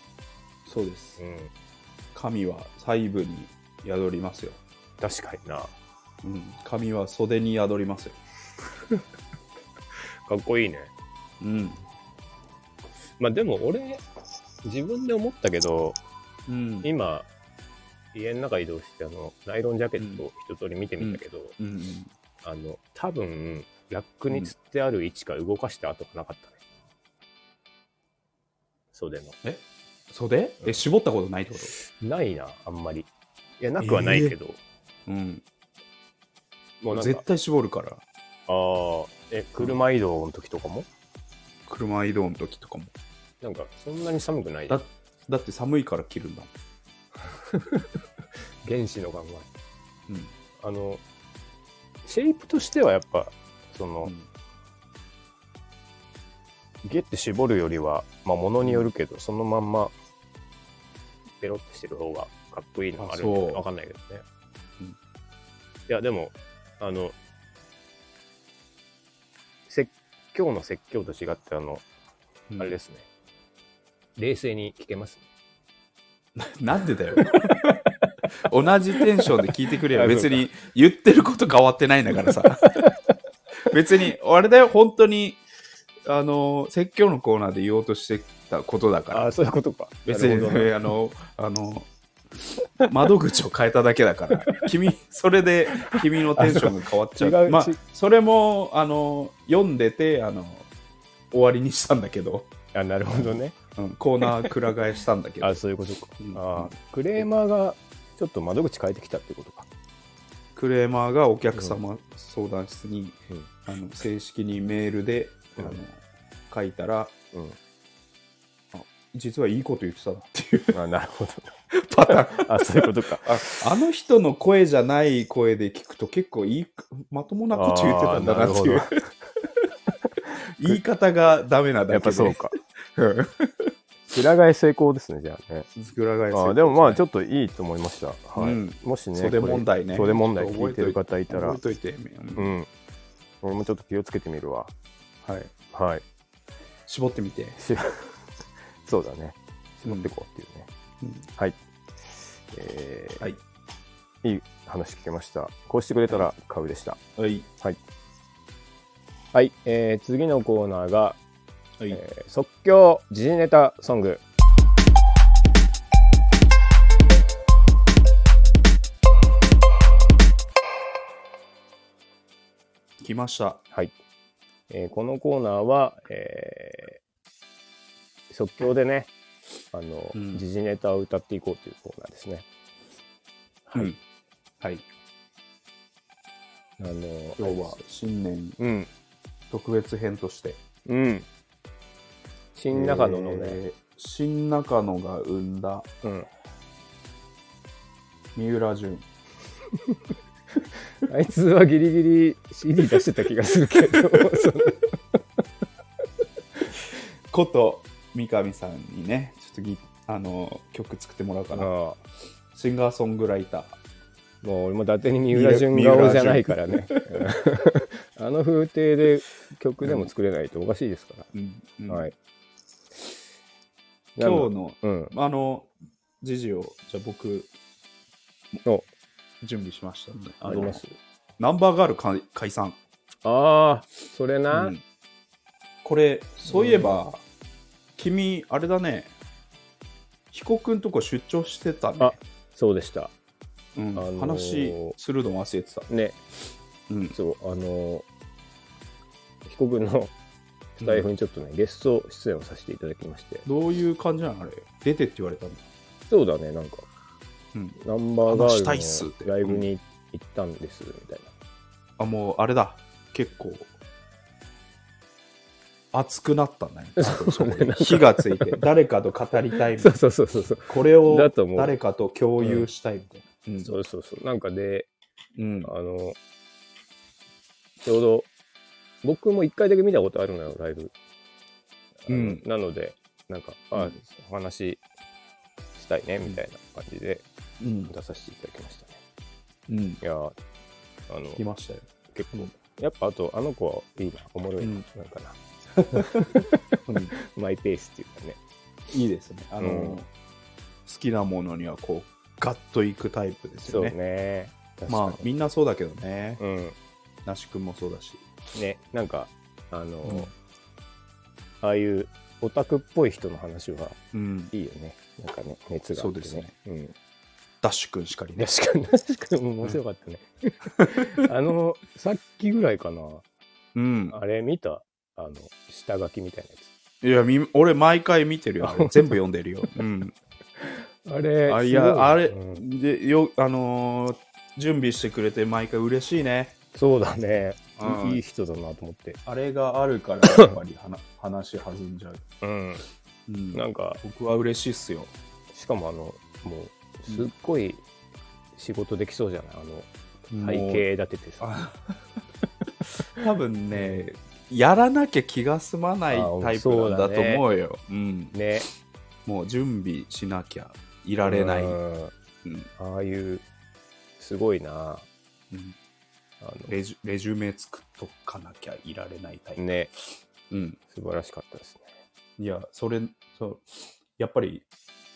そうですう。ん。神は細部に宿りますよ。確かにな。うん。神は袖に宿りますよ。かっこいいね。うん。まあでも俺、自分で思ったけど、うん。今、家の中移動して、あの、ナイロンジャケットを一通り見てみたけど、うん。あの、多分、ラックに吊ってある位置から動かした跡がなかったね。袖の。え？袖？え、絞ったことないってこないな、あんまり。いや、なくはないけど、とうん。もうなんか、絶対絞るから。ああ、え、車移動の時とかも？車移動の時とかも。なんか、そんなに寒くない？だだって寒いから着るんだも原子の考え。ん。うん。あの、シェイプとしてはやっぱ、その、うんゲッて絞るよりは、まあ、ものによるけど、そのまんま、ペロってしてる方がかっこいいのがあるんだけどあそうわかんないけどね。うんいや、でも、あの、説教の説教と違って、あの、うんあれですね。冷静に聞けます？ね。なんでだよ。同じテンションで聞いてくれよ。別に言ってること変わってないんだからさ。別に、あれだよ、本当に、あの、説教のコーナーで言おうとしてたことだから。ああ、そういうことか。別に、ねあの、あの、窓口を変えただけだから。君、それで君のテンションが変わっちゃう。まあそれも、あの、読んでて、あの、終わりにしたんだけど、あ、なるほどね。うんコーナーくら替えしたんだけど あ、、そういうことか。うんあークレーマーがちょっと窓口変えてきたってことか。クレーマーがお客様相談室に、うんあの正式にメールで、うんあの書いたら、うん。実はいいこと言ってたなっていうあ、なるほど。パターン。あ、そういうことか。ああの人の声じゃない声で聞くと結構いいまともなこと言ってたんだなっていう 言い方がダメなだけでやっぱそうか。うん裏返成功ですね、じゃあね。裏返せあーでもまあちょっっといいと思いました。はい。うんもしね、袖問題ねこれ袖問題聞いてる方いたら覚え、といてううんん。俺もちょっと気をつけてみるわ。はいはい。絞ってみて、し そうだね。絞ってこうっていうね。うんはい。えーはいいい話聞けました。こうしてくれたら買うでした。はいはい。えー次のコーナーが、はい、えー即興時事ネタソング。来ましたはい。えーこのコーナーは、えー即興でね、あの、うん時事ネタを歌っていこうというコーナーですね。はい。うんはいあの、今日は新年うん。特別編としてうん。新中野のね、えー新中野が生んだうん。三浦淳 あいつはギリギリ CD 出してた気がするけど、こと三上さんにねちょっとギあの曲作ってもらうかなあシンガーソングライターあもう俺も伊達に三浦淳顔じゃないからね。あの風景で曲でも作れないとおかしいですかうんうんら。はい。今日のうん。あの時事をじゃあ僕お準備しました。あります。ナンバーガール解解散、ああ、それな。うん。これそういえば、君あれだね。彦くんとこ出張してたね。あそうでした。うん。あのー話するの忘れてた。ね、うん。そう、あの、被告のスタイフにちょっとね、ゲスト出演をさせていただきまして、どういう感じなの？あれ。出てって言われたんだ。そうだね、なんか、うん。ナンバーガ話したいっすってールのライブに行ったんです、みたいあ、もう、あれだ。結構、熱くなったね。そうねこで火がついて、誰かと語りたいみたな。いな。そうそうそうそう。これをだと思う誰かと共有したいみたいな。うんそうそうそう。なんかで、うん。あの、ちょうど、僕も一回だけ見たことあるのよ、ライブ。あのうんなので、なんか、あ、うんお話したいね、みたいな感じでうん。出させていただきましたね。うん。いやーあの聞、きましたよ。結構、やっぱあと、あの子はいいな、おもろいな、うんなんかな。うんマイペースっていうかね。いいですね。あの、うん好きなものにはこう、ガッといくタイプですそうよね。ね。確かに。まあ、みんなそうだけどね。うん。那須君もそうだし。ね、なんか、あの、うんああいうオタクっぽい人の話はうん。いいよね。なんかね、熱があって、ね。そうですね。うん。ダッシュ君しかりね。確かに、確かに面白かったね。あの、さっきぐらいかな。うん。あれ見た？あの、下書きみたいいや、み俺、毎回見てるよ。あれ全部読んでるよ。うん。なやつ。あれ、あいすごや、あれ、うんで、よ、あのー準備してくれて毎回嬉しいね。そうだねうん。いい人だなと思って。あれがあるから、やっぱり話 話弾んじゃう。うん。うん。なんか、僕は嬉しいっすよ。しかもあの、もう、すっごい仕事できそうじゃない？あの、もう体型立ててさ。あ 多分ね、やらなきゃ気が済まないあタイプなんだと思うよ。うん。ね。もう準備しなきゃいられない。ううんんああいう、すごいな。うんあレジュレジュメ作っとかなきゃいられないタイプ。の、ね、うん。素晴らしかったですいや、それ、そう、やっぱり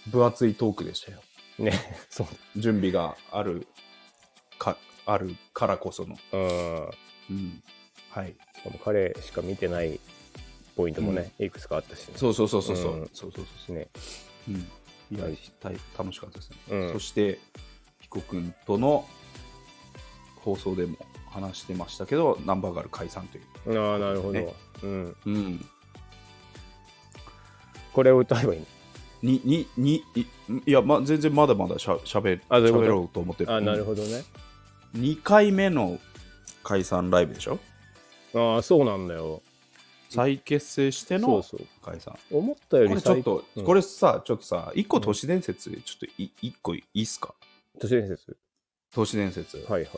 分厚いトークでしたよ。ね。ね、そう。準備があるか、あるからこその。うん。うん。はい。しかも彼しか見てないポイントもね、いくつかあったしね。そうそうそうそうそう。うんそうそうそうね。そう。うん。いや、はい大楽しかったですね。うんそして、ヒコ君との放送でも話してましたけど、ナンバーガール解散という。ああ、なるほど。ねうん。うん。これを歌えばいいの？に、に、に、いいや、ま、全然まだまだしゃしゃべあどういうこと？喋ろうと思ってる。あなるど。ほどね。2回目の解散ライブでしょ？ああ、そうなんだよ。再結成してのそうそう。解散。思ったよりこれちょっと、うんこれさ、ちょっとさ、一個都市伝説、ちょっとい一個いいっすか？都市伝説？都市伝説。はいはい。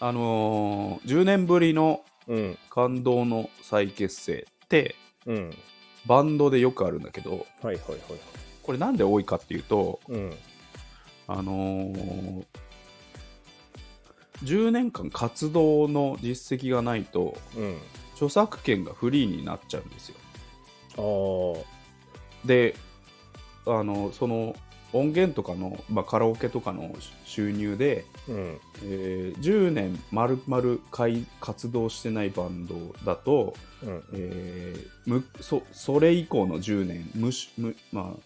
あのー、10年ぶりのうん。感動の再結成って、うん。バンドでよくあるんだけど、はいはいはい。これなんで多いかっていうと、うん。あのー、10年間活動の実績がないと、うん。著作権がフリーになっちゃうんですよ。ああ。で、あの、その音源とかの、まあ、カラオケとかの収入で、うん。えー10年丸々会活動してないバンドだと、うん。えーむそそれ以降の10年むしむ、まあ、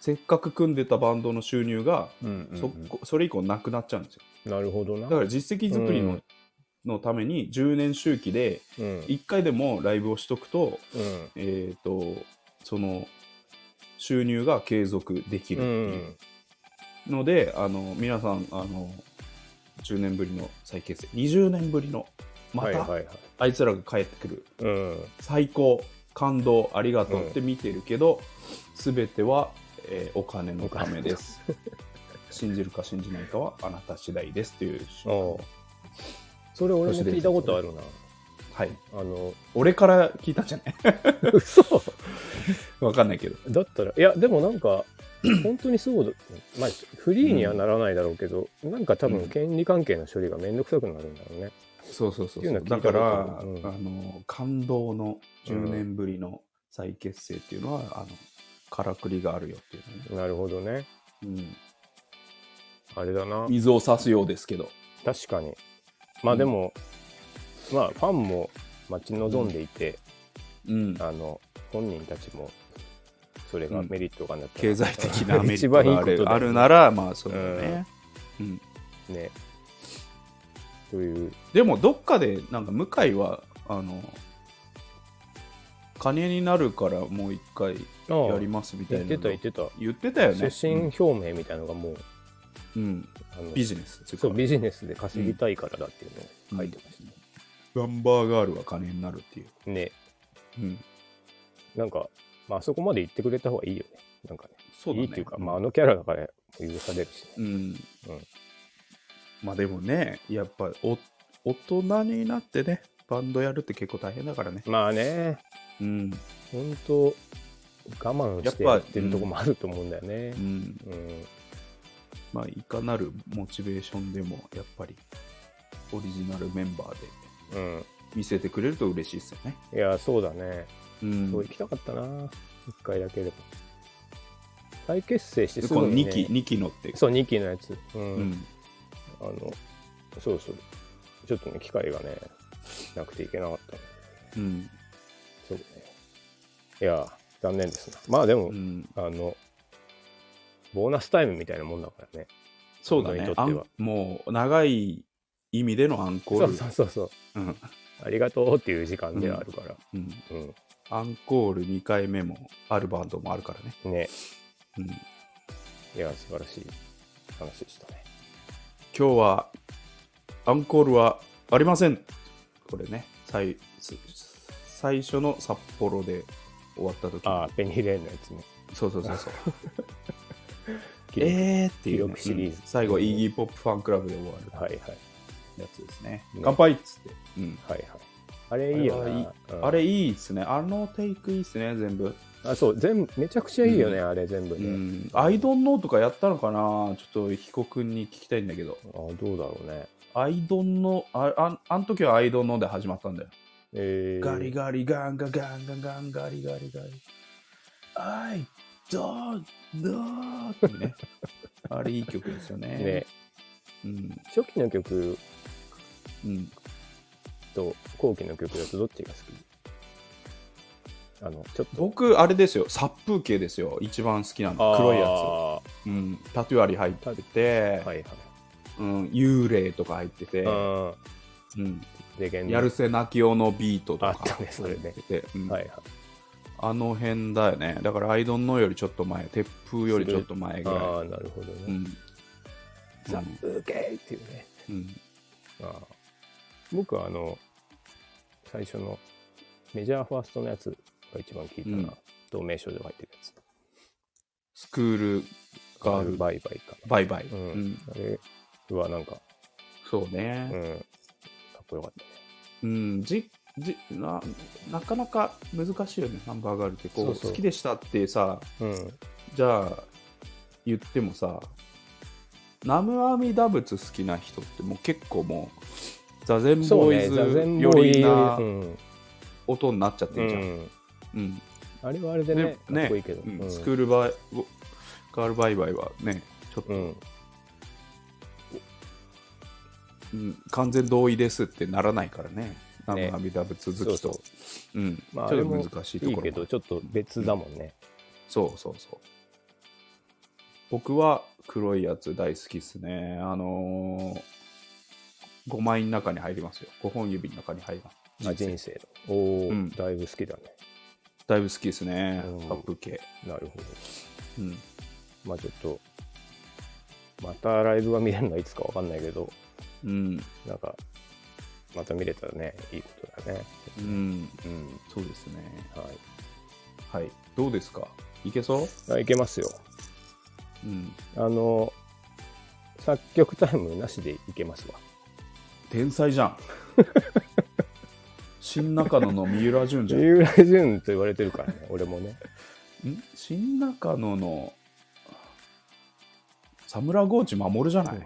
せっかく組んでたバンドの収入が、うんそこそれ以降なくなっちゃうんですよなるほどな。だから実績作りの,、うんのために10年周期でうん。1回でもライブをしとくと,、うん。えー、とその収入が継続できるうっていん。うので、あの皆さんあの10年ぶりの再結成20年ぶりのまた、はいはいはい。あいつらが帰ってくるうん。最高感動ありがとうって見てるけど、すべては、えーお金のためです信じるか信じないかはあなた次第ですっていう。それ俺も聞いたことあるな。はいあの、俺から聞いたんじゃない？嘘わかんないけど。だったら、いや、でもなんか、本当にそうだ、まあ、フリーにはならないだろうけど、なんか多分、権利関係の処理がめんどくさくなるんだろうね。そうそうそうっていうだから、うん。あの感動の10年ぶりの再結成っていうのは、あのからくりがあるよっていうね、なるほどね。うん、あれだな。水を差すようですけど。確かに。まあでも、まあ、ファンも待ち望んでいて、うん。あの、本人たちも、それがメリットがなったら。経済的な メリットがある。あるならまあそうだね、うん、ね。という、でもどっかでなんか向井はあの金になるからもう一回やりますみたい言なってた言ってた。言ってたよね。出身表明みたいなのがもう、うん、うん。あのビジネスそうビジネスで稼ぎたいからだっていうのを書いてましたガンバーガールは金になるっていう、ね。うん、なんか、まああそこまで言ってくれた方がいいよね。なんかね。そうだねいいっていうか、まああのキャラだから許されるしね。うん、うんまあでもねやっぱお大人になってねバンドやるって結構大変だからねまあね、うん、本当我慢してやっぱやってるとこもあると思うんだよねう。ん、うん。まあいかなるモチベーションでもやっぱりオリジナルメンバーでうん。見せてくれると嬉しいですよね。いや、そうだね。うんそう行きたかったな。一回だけでも。再結成してですぐに、ね、2期、2期のって。そう、2期のやつ。うん。うん。あの、そうそう。ちょっとね、機会がね、なくていけなかったね。うん。そうね。いや、残念ですな。まあでも、うん、あの、ボーナスタイムみたいなもんだからね。そうだ僕にと。ってはねもう、長い意味でのアンコール。そうそうそうそう。うん。ありがとうっていう時間ではあるから。うん。うん。アンコール2回目もあるバンドもあるからね。ね。うん。いや、素晴らしい話でしたね。今日は、アンコールはありません。これね、最最初の札幌で終わった時ああ、ペニーレーンのやつね。そうそうそうそう。えーっていう、記録シリーズうん最後、イーギーポップファンクラブで終わるはいはい。やつですね。ね乾杯っつって。うんはいはい。あれいいよあれはいいな。うんあれいいっすね。あのテイクいいっすね、全部。あ、そう、全部、めちゃくちゃいいよね、あれ全部うね。ん。アイドンノーとかやったのかな？ちょっと彦君に聞きたいんだけど。あどうだろうね。アイドンノー、あああの時はアイドンノーで始まったんだよ。えー、ガリガリガンガガンガンガンガリガリガリ。アイドンノーってね。あれいい曲ですよね。ね、うん。初期の曲うん。と後期の曲だとどっちが好き？あの、ちょっと。僕、あれですよ。殺風景ですよ。一番好きなの。黒いやつ。うん。タトゥーあり入ってて、つ。はいはい。うん、幽霊とか入ってて、あうん、やるせなきおのビートとかあったねそれね入ってて、うんはいはい。あの辺だよね。だから、アイドンノーよりちょっと前、鉄風よりちょっと前ぐらい。ああ、なるほどね。うん。ザ・ウケーっていうね。うん。ああ僕はあの、最初のメジャーファーストのやつが一番聞いたな。うん同名称で入ってるやつ。スクールガールバイバイかな。バイバイ。ううんん。あれはなんか、そうね。うん、かっこよかったね。うん。じ、じな、なかなか難しいよね、ハンバーガールって。こう、そうそう好きでしたってさ、うん。じゃあ、言ってもさ、ナムアミダ仏好きな人ってもう結構もう、ザゼンそうね、ボーイズ座禅よりなうん音になっちゃってうるじゃん。ん。うん。あれはあれでね、でかっこいいけど。うんうんスクールバイガールバイバイはね、ちょっと、うん。うん完全同意ですってならないからね。ナムねアミダ仏好そうきと。そう。うん。まあ、ちょっと難しいところもいいけど、ちょっと別だもんね。そうそうそう。僕は黒いやつ大好きっすね。あのー、5枚の中に入りますよ。5本指の中に入ります。あ、人生の。おお、うんだいぶ好きだね。だいぶ好きですね。うんアップ系。なるほど。うん。まあちょっと、またライブが見れるのはいつかわかんないけど、うん。なんか、また見れたらね、いいことだね。うん。うん。そうですね。はい。はい。どうですか？いけそう？あいけますよ。うん。あの、作曲タイムなしでいけますわ。天才じゃん。新中野の三浦淳じゃん。三浦淳と言われてるからね、俺もね。ん？新中野のサムラゴーチ守じゃない、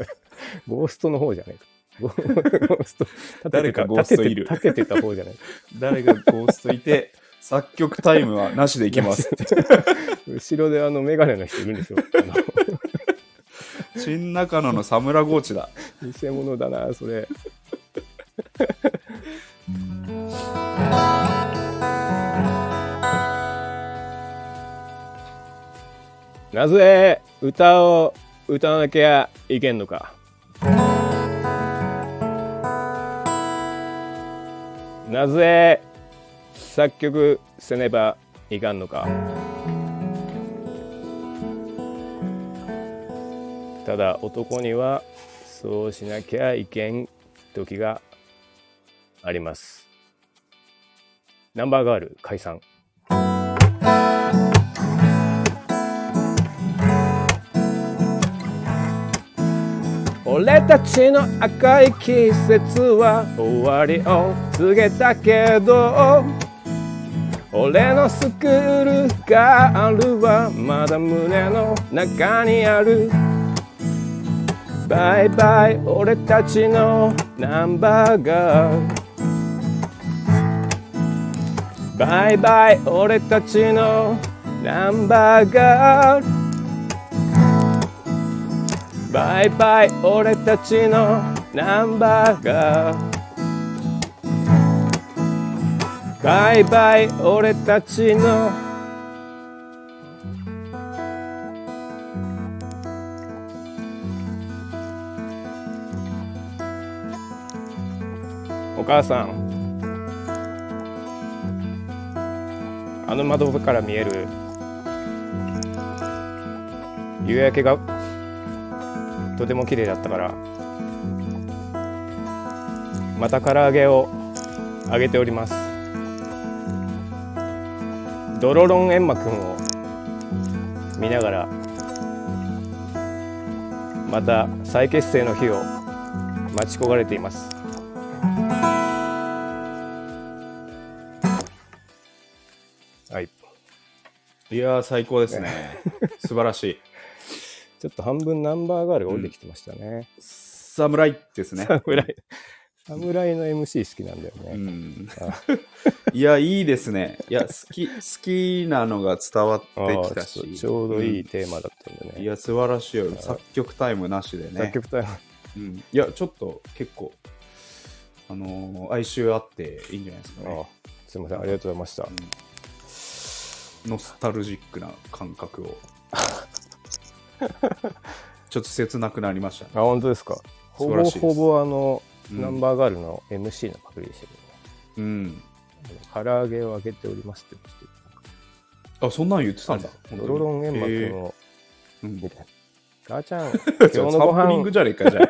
ゴーストの方じゃないか。ゴースト、誰かゴーストいる？立ててた方じゃない。誰がゴーストいて、作曲タイムはなしでいきます。後ろであのメガネの人いるんですよ。新中野のサムラゴーチだ。偽物だな、それ。なぜ歌を歌わなきゃいけんのかなぜ作曲せねばいかんのかただ男にはそうしなきゃいけん時があります。ナンバーガール解散。俺たちの赤い季節は終わりを告げたけど。俺のスクールガールはまだ胸の中にある。バイバイ俺たちのナンバーガー。バイバイ俺たちのナンバーガー。バイバイ俺たちのナンバーガー。バイバイ俺たちの母さん。あの窓から見える。夕焼けがとても綺麗だったから。また唐揚げを揚げております。ドロロンエンマくんを見ながらまた再結成の日を待ち焦がれています。いやー、最高ですね。素晴らしい。ちょっと半分ナンバーガールが降りてきてましたね、侍ですね。侍侍の MC 好きなんだよね、うんあいや、いいですね。いや、好き、好きなのが伝わってきたし。ちょうどいいテーマだったんでね、うんいや、素晴らしいよ。作曲タイムなしでね。作曲タイムうんいや、ちょっと結構、あのー哀愁あっていいんじゃないですかね。あすみませんありがとうございました、うんノスタルジックな感覚を。ちょっと切なくなりましたね。あ本当ですか？ほぼほぼあの、うんナンバーガールの MC のパクリでしたけうん。どね唐揚げを揚げておりますって言ってあ、そんなん言ってたんだ。ドロロンエンマへ君を、ーうんみたいな母ちゃん 今日のごサンプリング飯じゃねえか、じゃあ。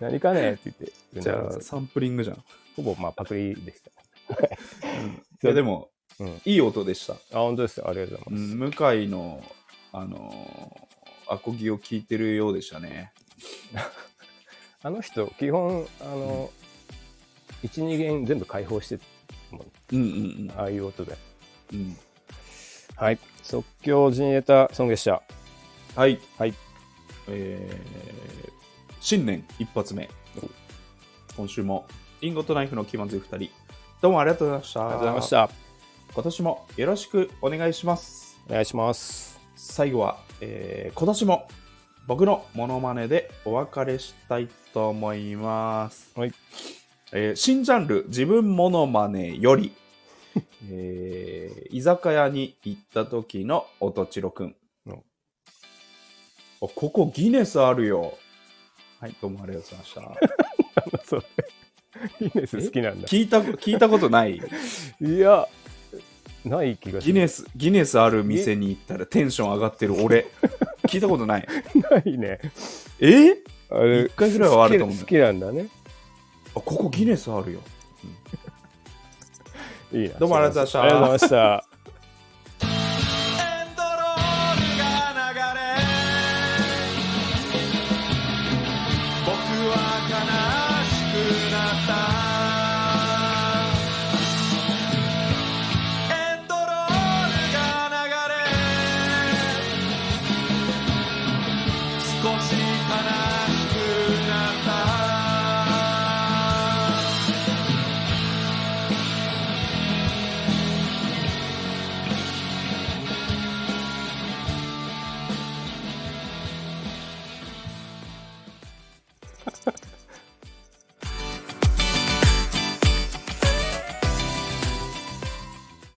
何かねって言って言じゃあ、サンプリングじゃん。ほぼまあパクリでしたいや、でも、うんいい音でした。あ本当ですか？ありがとうごうざいます、ん、向井の、あのーアコギを聞いてるようでしたね。あの人基本あの、12弦全部開放してもううんうんああいう音でうん。うん、はい即興ジニエタソングでしたはい。はいえー新年一発目。今週も、リンゴとナイフの気まずい二人。どうもありがとうございました。ありがとうございまし。た今年もよろしくお願いします。お願いします最後は、えー今年も僕のモノマネでお別れしたいと思います。はいえー新ジャンル自分モノマネより、えー居酒屋に行った時のおとちろくん。うんあここギネスあるよ。はい、どうもありがとうございました。そうギネス好きなんだ聞いた聞いたことない？いやない気がギネス、ギネスある店に行ったらテンション上がってる俺。聞いたことない。ないね。え？あれ一回ぐらいはあると思う。好き好きなんだね。あ、ここギネスあるよ。いいな。どうもありがとうございました。ありがとうございました